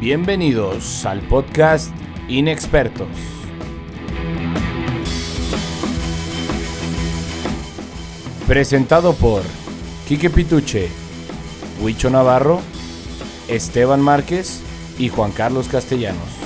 Bienvenidos al podcast Inexpertos. Presentado por Quique Pituche, Huicho Navarro, Esteban Márquez y Juan Carlos Castellanos.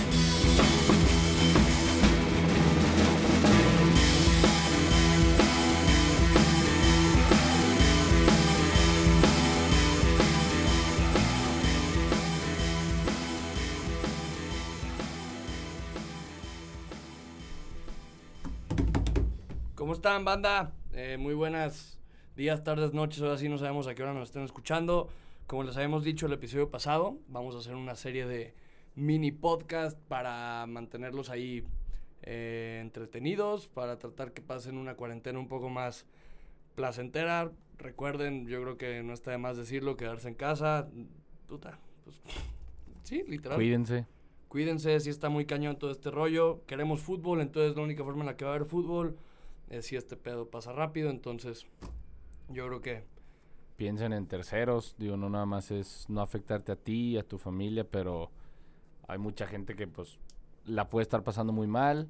¿Cómo están, banda? Eh, muy buenas días, tardes, noches. Ahora sí no sabemos a qué hora nos estén escuchando. Como les habíamos dicho el episodio pasado, vamos a hacer una serie de mini podcast para mantenerlos ahí eh, entretenidos, para tratar que pasen una cuarentena un poco más placentera. Recuerden, yo creo que no está de más decirlo, quedarse en casa. Puta, pues, sí, literal. Cuídense. Cuídense, si está muy cañón todo este rollo. Queremos fútbol, entonces la única forma en la que va a haber fútbol es si este pedo pasa rápido. Entonces, yo creo que Piensen en terceros, digo, no nada más es no afectarte a ti, a tu familia, pero hay mucha gente que pues la puede estar pasando muy mal.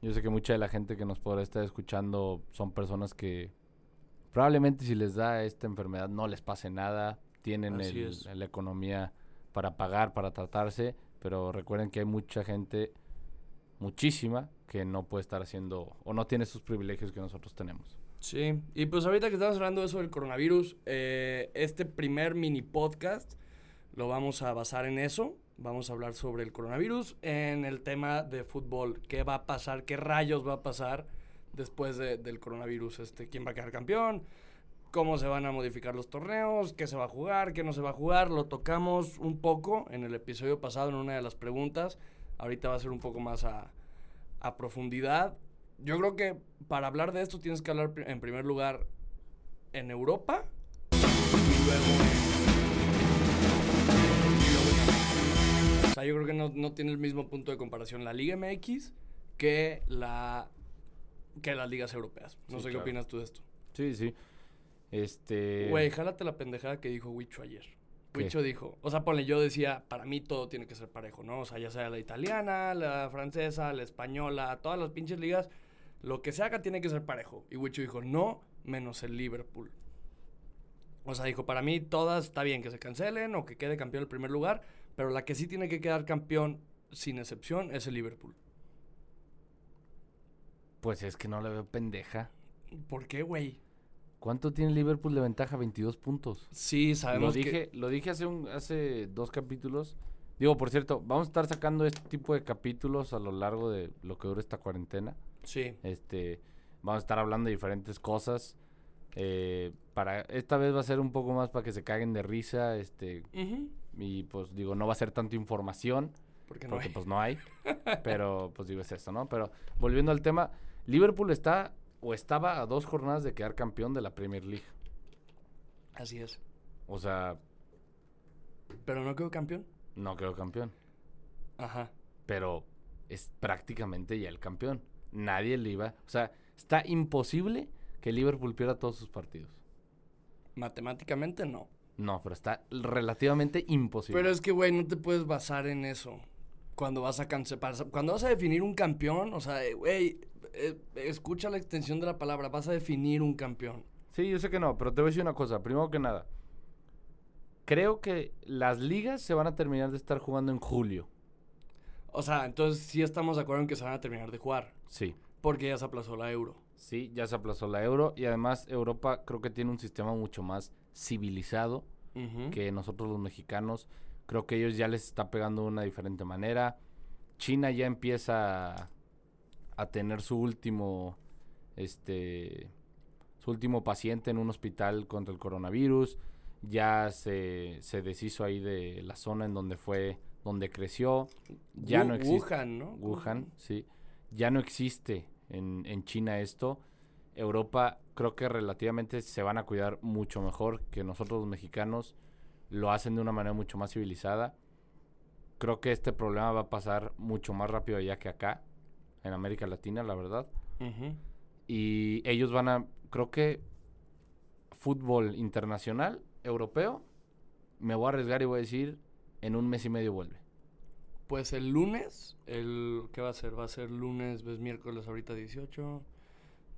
Yo sé que mucha de la gente que nos podrá estar escuchando son personas que probablemente si les da esta enfermedad no les pase nada, tienen el- la economía para pagar, para tratarse, pero recuerden que hay mucha gente, muchísima, que no puede estar haciendo o no tiene esos privilegios que nosotros tenemos. Sí, y pues ahorita que estamos hablando de eso del coronavirus, eh, este primer mini podcast lo vamos a basar en eso. Vamos a hablar sobre el coronavirus en el tema de fútbol. ¿Qué va a pasar? ¿Qué rayos va a pasar después de- del coronavirus? Este, ¿Quién va a quedar campeón? ¿Cómo se van a modificar los torneos? ¿Qué se va a jugar? ¿Qué no se va a jugar? Lo tocamos un poco en el episodio pasado en una de las preguntas. Ahorita va a ser un poco más a, a profundidad. Yo creo que para hablar de esto tienes que hablar en primer lugar en Europa y luego. O sea, yo creo que no, no tiene el mismo punto de comparación la Liga MX que la que las ligas europeas. No Sí, sé qué opinas tú de esto. Sí, sí. Este... Güey, jálate la pendejada que dijo Wicho ayer. ¿Qué? Wicho dijo, o sea, ponle, yo decía, para mí todo tiene que ser parejo, ¿no? O sea, ya sea la italiana, la francesa, la española, todas las pinches ligas, lo que se haga tiene que ser parejo. Y Wicho dijo, no, menos el Liverpool. O sea, dijo, para mí todas está bien que se cancelen o que quede campeón el primer lugar, pero la que sí tiene que quedar campeón, sin excepción, es el Liverpool. Pues es que no le veo pendeja. ¿Por qué, güey? ¿Cuánto tiene Liverpool de ventaja? 22 puntos. Sí, Lo sabemos que... dije, lo dije hace, un, hace dos capítulos. Digo, por cierto, vamos a estar sacando este tipo de capítulos a lo largo de lo que dura esta cuarentena. Sí, Este, vamos a estar hablando de diferentes cosas. Eh, para esta vez va a ser un poco más para que se caguen de risa. Este, Ujú. y pues digo, no va a ser tanta información. porque no porque hay. pues no hay. pero pues digo, es esto, ¿no? Pero volviendo al tema, Liverpool está o estaba a dos jornadas de quedar campeón de la Premier League. Así es. O sea, Pero no quedó campeón. no quedó campeón. Ajá. Pero es prácticamente ya el campeón. Nadie le iba. O sea, está imposible que Liverpool pierda todos sus partidos. Matemáticamente no. No, pero está relativamente imposible. Pero es que, güey, no te puedes basar en eso. Cuando vas a cuando vas a definir un campeón, o sea, eh, güey, eh, escucha la extensión de la palabra, vas a definir un campeón. Sí, yo sé que no, pero te voy a decir una cosa. Primero que nada, creo que las ligas se van a terminar de estar jugando en julio. O sea, entonces sí estamos de acuerdo en que se van a terminar de jugar, Sí. porque ya se aplazó la euro. Sí, ya se aplazó la euro y además Europa creo que tiene un sistema mucho más civilizado Que nosotros los mexicanos. Creo que ellos ya les está pegando de una diferente manera. China ya empieza a, a tener su último, este, su último paciente en un hospital contra el coronavirus. Ya se, se deshizo ahí de la zona en donde fue, donde creció. Ya Wu- no existe. Wuhan, ¿no? Wuhan, sí. Ya no existe en, en China esto. Europa creo que relativamente se van a cuidar mucho mejor que nosotros los mexicanos. Lo hacen de una manera mucho más civilizada. Creo que este problema va a pasar mucho más rápido allá que acá, en América Latina, la verdad. Y ellos van a, creo que fútbol internacional, europeo, me voy a arriesgar y voy a decir, en un mes y medio vuelve. Pues el lunes, el ¿qué va a ser? Va a ser lunes, ves miércoles ahorita 18,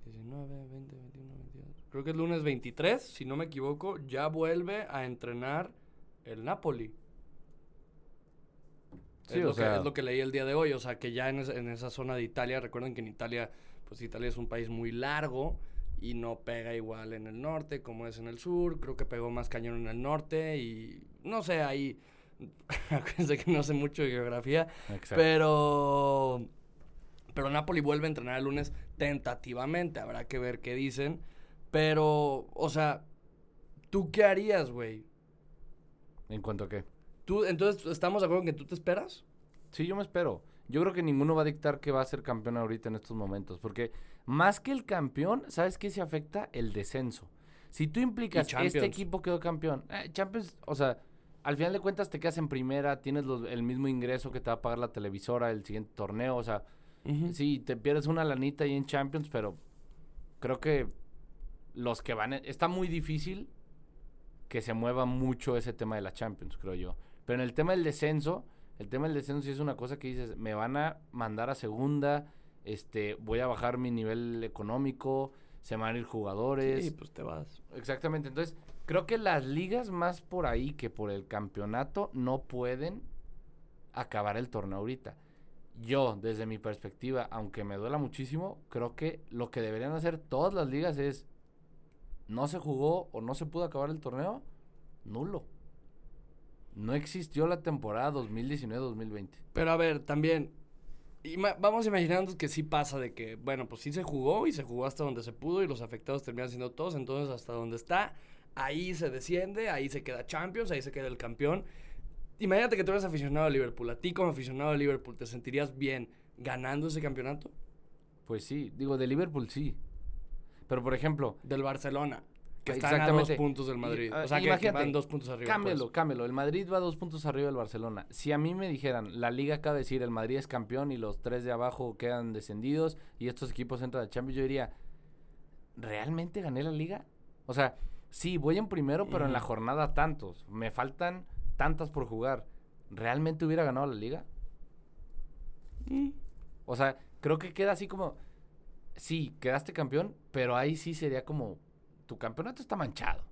19, 20, 21, 22. Creo que es lunes 23, si no me equivoco, ya vuelve a entrenar el Napoli. Sí, es, o lo sea- que, es lo que leí el día de hoy, o sea, que ya en, esa- en esa zona de Italia, recuerden que en Italia, pues Italia es un país muy largo y no pega igual en el norte como es en el sur, creo que pegó más cañón en el norte y no sé, ahí, acuérdense que no sé mucho de geografía, Exacto. pero, pero Napoli vuelve a entrenar el lunes tentativamente, habrá que ver qué dicen, pero, o sea, ¿tú qué harías, güey? ¿En cuanto a qué? ¿Tú, entonces, ¿estamos de acuerdo en que tú te esperas? Sí, yo me espero. Yo creo que ninguno va a dictar que va a ser campeón ahorita en estos momentos. Porque más que el campeón, ¿sabes qué se afecta? El descenso. Si tú implicas, este Champions. equipo quedó campeón. eh, Champions, o sea, al final de cuentas te quedas en primera, tienes los- el mismo ingreso que te va a pagar la televisora el siguiente torneo. O sea, sí, te pierdes una lanita ahí en Champions, pero creo que los que van... Está muy difícil que se mueva mucho ese tema de la Champions, creo yo. Pero en el tema del descenso, el tema del descenso sí es una cosa que dices, me van a mandar a segunda, este, voy a bajar mi nivel económico, se van a ir jugadores. Sí, pues te vas. Exactamente. Entonces, creo que las ligas más por ahí que por el campeonato no pueden acabar el torneo ahorita. Yo, desde mi perspectiva, aunque me duela muchísimo, creo que lo que deberían hacer todas las ligas es no se jugó o no se pudo acabar el torneo, nulo. No existió la temporada 2019-2020. Pero a ver, también, vamos imaginando que sí pasa de que, bueno, pues sí se jugó y se jugó hasta donde se pudo y los afectados terminan siendo todos, entonces hasta donde está, ahí se desciende, ahí se queda Champions, ahí se queda el campeón. Imagínate que tú eres aficionado a Liverpool, a ti como aficionado a Liverpool, ¿te sentirías bien ganando ese campeonato? Pues sí, digo, de Liverpool sí. Pero por ejemplo, Del Barcelona, que están a dos puntos del Madrid. ah, o sea, que- que, imagínate, van dos puntos arriba. Cámbialo, pues. cámbialo. El Madrid va dos puntos arriba del Barcelona. Si a mí me dijeran, la liga acaba de decir, el Madrid es campeón y los tres de abajo quedan descendidos y estos equipos entran a Champions, yo diría, ¿realmente gané la liga? O sea, sí, voy en primero, pero en la Ujú. jornada tantos. Me faltan tantas por jugar. ¿Realmente hubiera ganado la liga? Mm. O sea, creo que queda así como, sí, quedaste campeón, pero ahí sí sería como, tu campeonato está manchado.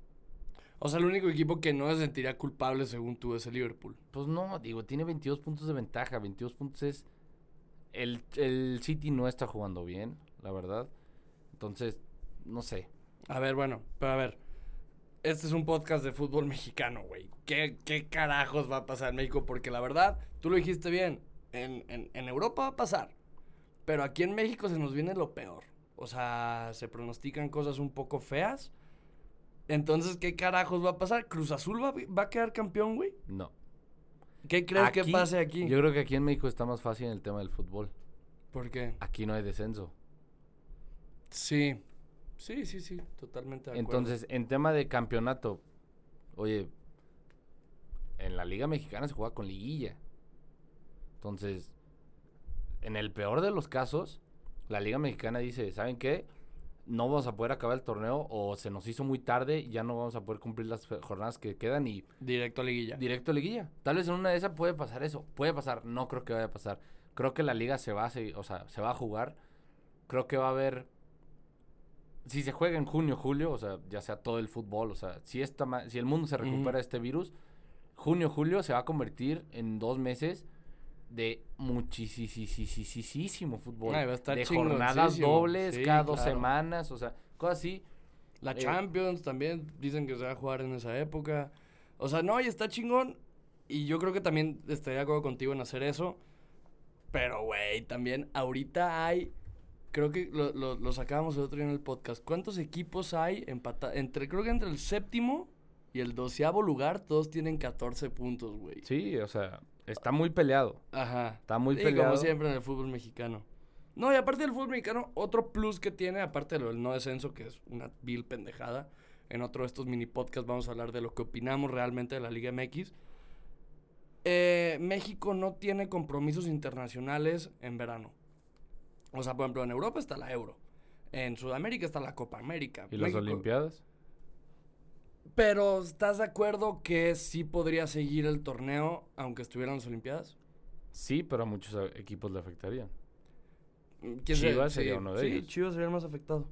O sea, el único equipo que no se sentiría culpable según tú es el Liverpool. Pues no, digo, tiene 22 puntos de ventaja. 22 puntos es. El, el City no está jugando bien, la verdad. Entonces, no sé. A ver, bueno, pero a ver. Este es un podcast de fútbol mexicano, güey. ¿Qué, ¿Qué carajos va a pasar en México? Porque la verdad, tú lo dijiste bien. En, en, en Europa va a pasar. Pero aquí en México se nos viene lo peor. O sea, se pronostican cosas un poco feas. Entonces, ¿qué carajos va a pasar? ¿Cruz Azul va, va a quedar campeón, güey? No. ¿Qué crees que pase aquí? Yo creo que aquí en México está más fácil en el tema del fútbol. ¿Por qué? Aquí no hay descenso. Sí. Sí, sí, sí. Totalmente de acuerdo. Entonces, en tema de campeonato, oye, en la Liga Mexicana se juega con liguilla. Entonces, en el peor de los casos, la Liga Mexicana dice, ¿saben qué? No vamos a poder acabar el torneo o se nos hizo muy tarde y ya no vamos a poder cumplir las jornadas que quedan y Directo a liguilla. directo a liguilla. Tal vez en una de esas puede pasar eso. Puede pasar, no creo que vaya a pasar. Creo que la liga se va a seguir- o sea, se va a jugar. Creo que va a haber si se juega en junio, julio, o sea, ya sea todo el fútbol, o sea, si esta ma- si el mundo se recupera de este virus, junio, julio se va a convertir en dos meses de muchísimo fútbol. Ay, va a estar de jornadas dobles Sí, cada dos claro. semanas, o sea, cosas así. La Eh, Champions también dicen que se va a jugar en esa época. O sea, no, y está chingón. Y yo creo que también estaría de acuerdo contigo en hacer eso. Pero, güey, también ahorita hay. Creo que lo, lo, lo sacábamos el otro día en el podcast. ¿Cuántos equipos hay empatados? Entre, creo que entre el séptimo y el doceavo lugar, todos tienen 14 puntos, güey. Sí, o sea, está muy peleado. Ajá. Está muy Sí, peleado. como siempre en el fútbol mexicano. No, y aparte del fútbol mexicano, otro plus que tiene, aparte de lo del no descenso, que es una vil pendejada, en otro de estos mini podcasts vamos a hablar de lo que opinamos realmente de la Liga MX. Eh, México no tiene compromisos internacionales en verano. O sea, por ejemplo, en Europa está la Euro. En Sudamérica está la Copa América. ¿Y las Olimpiadas? Pero, ¿estás de acuerdo que sí podría seguir el torneo aunque estuvieran las Olimpiadas? Sí, pero a muchos equipos le afectarían. ¿Quién Chivas sería Sí, uno de sí, ellos. Chivas sería el más afectado.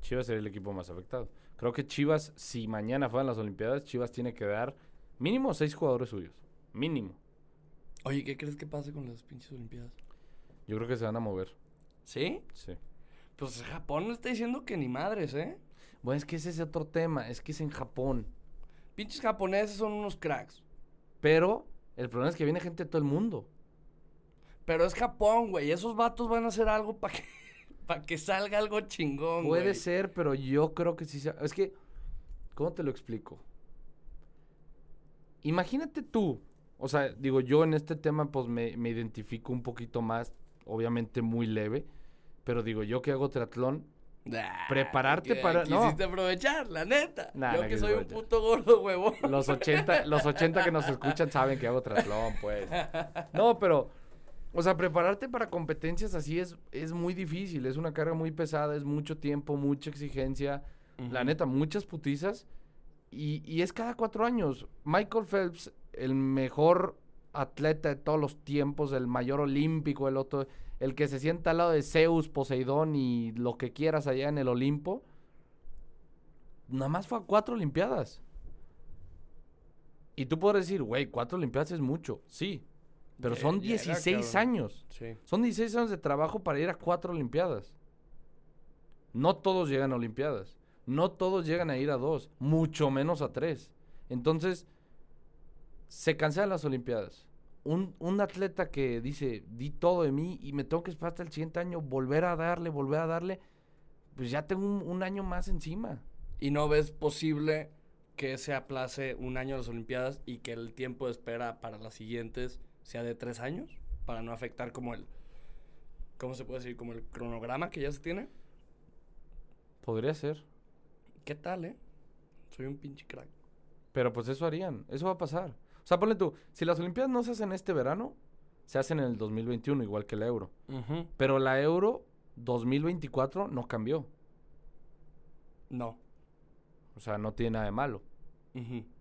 Chivas sería el equipo más afectado. Creo que Chivas, si mañana fueran las Olimpiadas, Chivas tiene que dar mínimo seis jugadores suyos. Mínimo. Oye, ¿qué crees que pase con las pinches Olimpiadas? Yo creo que se van a mover. ¿Sí? Sí. Pues Japón no está diciendo que ni madres, ¿eh? Bueno, es que ese es otro tema. Es que es en Japón. Pinches japoneses son unos cracks. Pero el problema es que viene gente de todo el mundo. Pero es Japón, güey. Esos vatos van a hacer algo para que, pa' que salga algo chingón, Puede güey. ser, pero yo creo que sí. se- Es que, ¿cómo te lo explico? Imagínate tú. O sea, digo, yo en este tema pues me, me identifico un poquito más, obviamente muy leve. Pero digo, yo que hago triatlón, Nah, Prepararte que para- no. Quisiste aprovechar, la neta. Nah, Yo no que soy un aprovechar. puto gordo, huevón. los 80, los 80 que nos escuchan saben que hago triatlón, pues. No, pero, o sea, prepararte para competencias así es, es muy difícil. Es una carga muy pesada, es mucho tiempo, mucha exigencia. La neta, muchas putizas. Y, y es cada cuatro años. Michael Phelps, el mejor atleta de todos los tiempos, el mayor olímpico, el otro, el que se sienta al lado de Zeus, Poseidón y lo que quieras allá en el Olimpo. Nada más fue a cuatro Olimpiadas. Y tú puedes decir, güey, cuatro Olimpiadas es mucho. Sí. Pero Ya- son ya era, 16 cabrón. años. Sí. Son 16 años de trabajo para ir a cuatro Olimpiadas. No todos llegan a Olimpiadas. No todos llegan a ir a dos. Mucho menos a tres. Entonces, se cancelan las Olimpiadas. Un, un atleta que dice, di todo de mí y me tengo que esperar hasta el siguiente año, volver a darle, volver a darle, pues ya tengo un, un año más encima. ¿Y no ves posible que se aplace un año las Olimpiadas y que el tiempo de espera para las siguientes sea de tres años? Para no afectar como el... ¿Cómo se puede decir? Como el cronograma que ya se tiene. Podría ser. ¿Qué tal, eh? Soy un pinche crack. Pero pues eso harían. Eso va a pasar. O sea, ponle tú, si las Olimpiadas no se hacen este verano, se hacen en el 2021, igual que la Euro. Pero la Euro 2024 no cambió. No. O sea, no tiene nada de malo.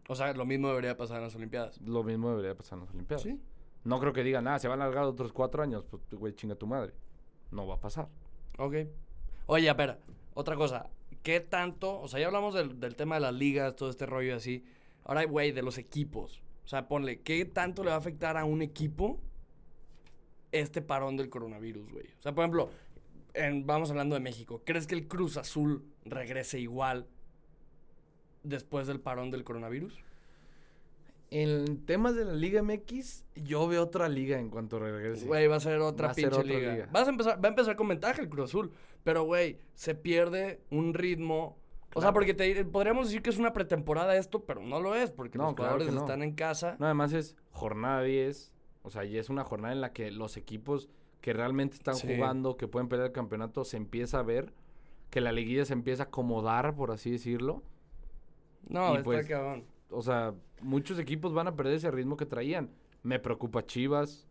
O sea, lo mismo debería pasar en las Olimpiadas. Lo mismo debería pasar en las Olimpiadas. Sí. No creo que digan, ah, se van a alargar otros cuatro años. Pues, güey, chinga tu madre. No va a pasar. Ok. Oye, espera, otra cosa. ¿Qué tanto? O sea, ya hablamos del, del tema de las ligas, todo este rollo así. Ahora, güey, de los equipos. O sea, ponle, ¿qué tanto le va a afectar a un equipo este parón del coronavirus, güey? O sea, por ejemplo, en- vamos hablando de México. ¿Crees que el Cruz Azul regrese igual después del parón del coronavirus? En temas de la Liga MX, yo veo otra liga en cuanto regrese. Güey, va a ser otra Va a ser pinche otra liga. liga. Vas a empezar, va a empezar con ventaja el Cruz Azul. Pero, güey, se pierde un ritmo. O sea, porque te, podríamos decir que es una pretemporada esto, pero no lo es, porque No, los claro jugadores no. están en casa. No, además es jornada 10. O sea, y es una jornada en la que los equipos que realmente están Sí. jugando, que pueden pelear el campeonato, se empieza a ver. Que la liguilla se empieza a acomodar, por así decirlo. No, Y está pues- cabrón. O sea, muchos equipos van a perder ese ritmo que traían. Me preocupa Chivas,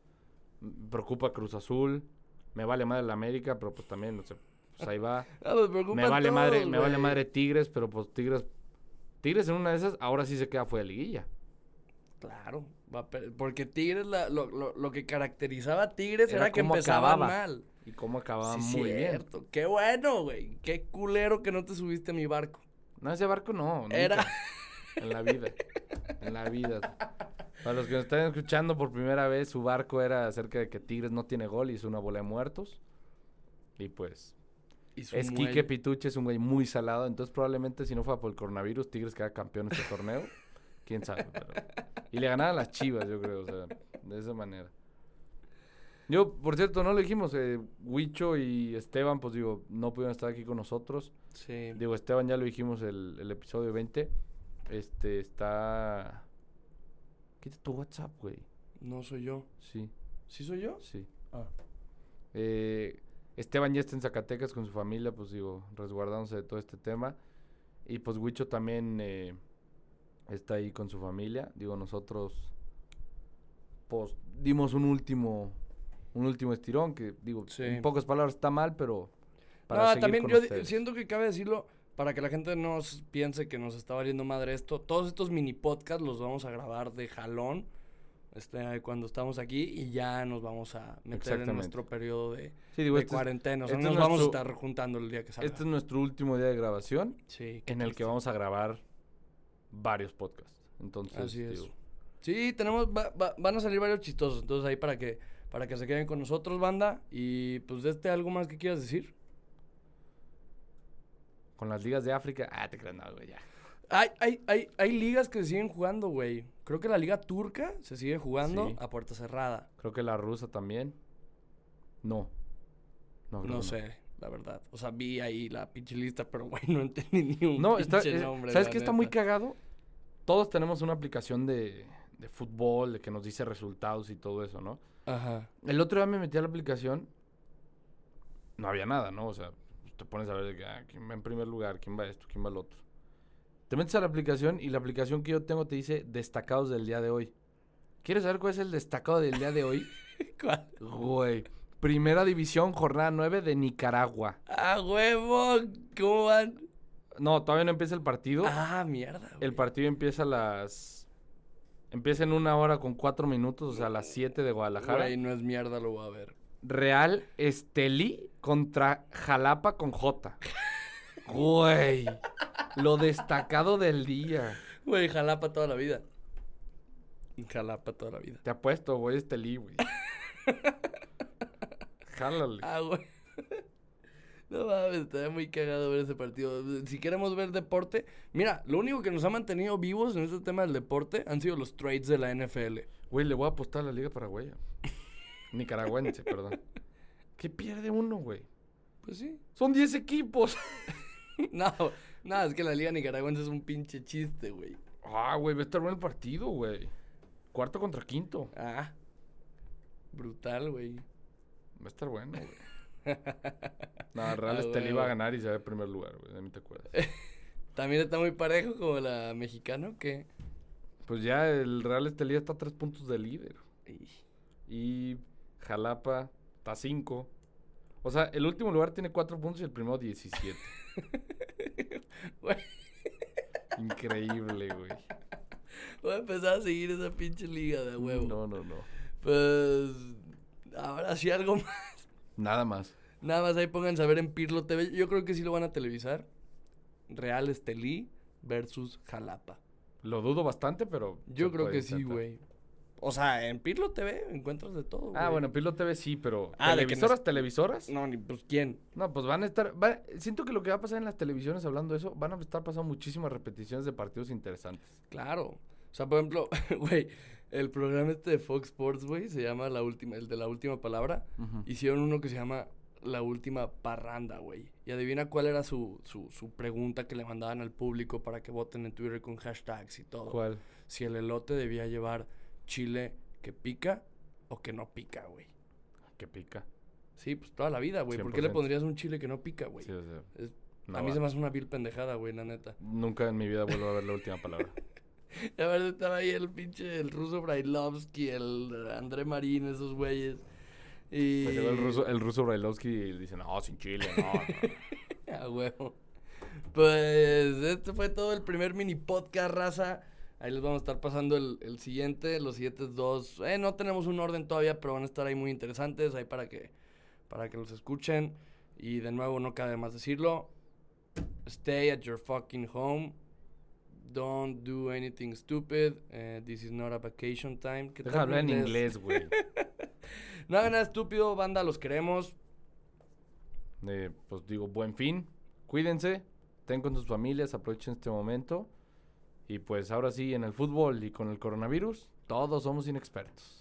me preocupa Cruz Azul, me vale madre la América, pero pues también, no sé, pues ahí va. Ah, me vale madre, me vale madre Tigres, pero pues Tigres, Tigres en una de esas, ahora sí se queda fuera de liguilla. Claro, porque Tigres, la- lo, lo- lo que caracterizaba a Tigres era, Era que acababa. mal. Y cómo acababa Sí, muy bien. cierto. Qué bueno, güey. Qué culero que no te subiste a mi barco. No, ese barco no, nunca. Era- En la vida. En la vida. Para los que nos están escuchando por primera vez, su barco era acerca de que Tigres no tiene gol y es una bola de muertos. Y pues, Es muelle. Quique Pituche, es un güey muy salado. Entonces, probablemente si no fuera por el coronavirus, Tigres queda campeón en este torneo. Quién sabe. pero- Y le ganaban las chivas, yo creo. O sea, de esa manera. Yo, por cierto, no lo dijimos. Eh, Huicho y Esteban, pues digo, no pudieron estar aquí con nosotros. Sí. Digo, Esteban ya lo dijimos el, el episodio 20. Este está. Quita tu WhatsApp, güey. No soy yo. Sí, ¿Sí soy yo? sí. Ah. Eh, Esteban ya está en Zacatecas con su familia, pues digo, resguardándose de todo este tema. Y pues Huicho también eh, está ahí con su familia. Digo, nosotros pues dimos un último un último estirón que digo, Sí. en pocas palabras está mal, pero para no, también yo ustedes. siento que cabe decirlo para que la gente no piense que nos está valiendo madre esto. Todos estos mini podcasts los vamos a grabar de jalón este, cuando estamos aquí y ya nos vamos a meter en nuestro periodo de, Sí, digo, de este, es, cuarentena. O sea, este no es nos vamos a estar juntando el día que salga. este es nuestro último día de grabación sí, en el que vamos a grabar varios podcasts. Entonces, Así es. digo, Sí, tenemos, va- va- van a salir varios chistosos. Entonces ahí para que, para que se queden con nosotros, banda. Y pues de este algo más que quieras decir. con las ligas de África, ah, te creas, no, güey, ya. Hay, hay, hay, hay ligas que se siguen jugando, güey. Creo que la liga turca se sigue jugando Sí. a puerta cerrada. Creo que la rusa también. No. No, creo No que sé, la verdad. O sea, vi ahí la pinche lista, pero güey, no entendí ni un No, está, pinche eh, nombre. ¿sabes qué está muy cagado? Todos tenemos una aplicación de, de fútbol, de que nos dice resultados y todo eso, ¿no? Ajá. El otro día me metí a la aplicación, no había nada, ¿no? O sea, te pones a ver de que, ah, quién va en primer lugar, quién va esto, quién va el otro. Te metes a la aplicación y la aplicación que yo tengo te dice destacados del día de hoy. ¿Quieres saber cuál es el destacado del día de hoy? ¿Cuál? Güey. Primera división, jornada 9 de Nicaragua. ¡Ah, huevo! ¿Cómo van? No, todavía no empieza el partido. Ah, mierda, güey. El partido empieza a las. Empieza en una hora con cuatro minutos, o sea, a las 7 de Guadalajara. Güey, no es mierda, lo voy a ver. Real Estelí contra Jalapa con J. Güey. Lo destacado del día. Güey, Jalapa toda la vida. Jalapa toda la vida. Te apuesto, güey, Estelí, güey. Jálale. Ah, güey. No mames, estaría muy cagado ver ese partido. Si queremos ver deporte, mira, lo único que nos ha mantenido vivos en este tema del deporte han sido los trades de la NFL. Güey, le voy a apostar a la Liga Paraguaya. Nicaragüense, perdón. ¿Qué pierde uno, güey? Pues sí. Son 10 equipos. No, no, es que la Liga Nicaragüense es un pinche chiste, güey. Ah, güey, va a estar bueno el partido, güey. Cuarto contra quinto. Ah, brutal, güey. Va a estar bueno, güey. No, Real Ah, Estelí va a ganar y se va en primer lugar, güey. De mí te acuerdas. También está muy parejo como la mexicana, que Pues ya el Real Estelí está a tres puntos de líder. Y Jalapa está a cinco. O sea, el último lugar tiene cuatro puntos y el primero 17. Güey. Increíble, güey. Voy a empezar a seguir esa pinche liga de huevo. No, no, no. Pues ahora sí algo más. Nada más. Nada más ahí pónganse a ver en Pirlo TV. Yo creo que sí lo van a televisar. Real Estelí versus Jalapa. Lo dudo bastante, pero. Yo creo que sí, güey. O sea, en Pirlo TV encuentras de todo. Ah, güey. bueno, Pilo TV sí, pero. Ah, de ¿Televisoras, televisoras? No, ni pues quién. No, pues van a estar. va- siento que lo que va a pasar en las televisiones hablando de eso, van a estar pasando muchísimas repeticiones de partidos interesantes. Claro. O sea, por ejemplo, güey, el programa este de Fox Sports, güey, se llama la última, el de la última palabra. Hicieron uno que se llama La Última Parranda, güey. Y adivina cuál era su, su, su pregunta que le mandaban al público para que voten en Twitter con hashtags y todo. ¿Cuál? Si el elote debía llevar chile que pica o que no pica, güey. Que pica. Sí, pues toda la vida, güey. ¿Por qué le 100%. pondrías un chile que no pica, güey? Sí, o sea, Es- no a mí va. se me hace una vil pendejada, güey, la neta. Nunca en mi vida vuelvo a ver la última palabra. A ver, estaba ahí el pinche, el ruso Brailovsky, el André Marín, esos güeyes. Y... Pues el ruso, el ruso Brailovsky y dice, no, sin chile, no. no". A huevo. Pues este fue todo el primer mini podcast, raza. Ahí les vamos a estar pasando el, el siguiente, los siguientes dos. Eh, no tenemos un orden todavía, pero van a estar ahí muy interesantes, ahí para que, para que los escuchen. Y de nuevo, no cabe más decirlo. Stay at your fucking home. Don't do anything stupid. Eh, this is not a vacation time. ¿Qué Deja hablar en inglés, güey. No hagan nada estúpido, banda, los queremos. Eh, pues digo, buen fin. Cuídense. Estén con sus familias. Aprovechen este momento. Y pues ahora sí, en el fútbol y con el coronavirus, todos somos inexpertos.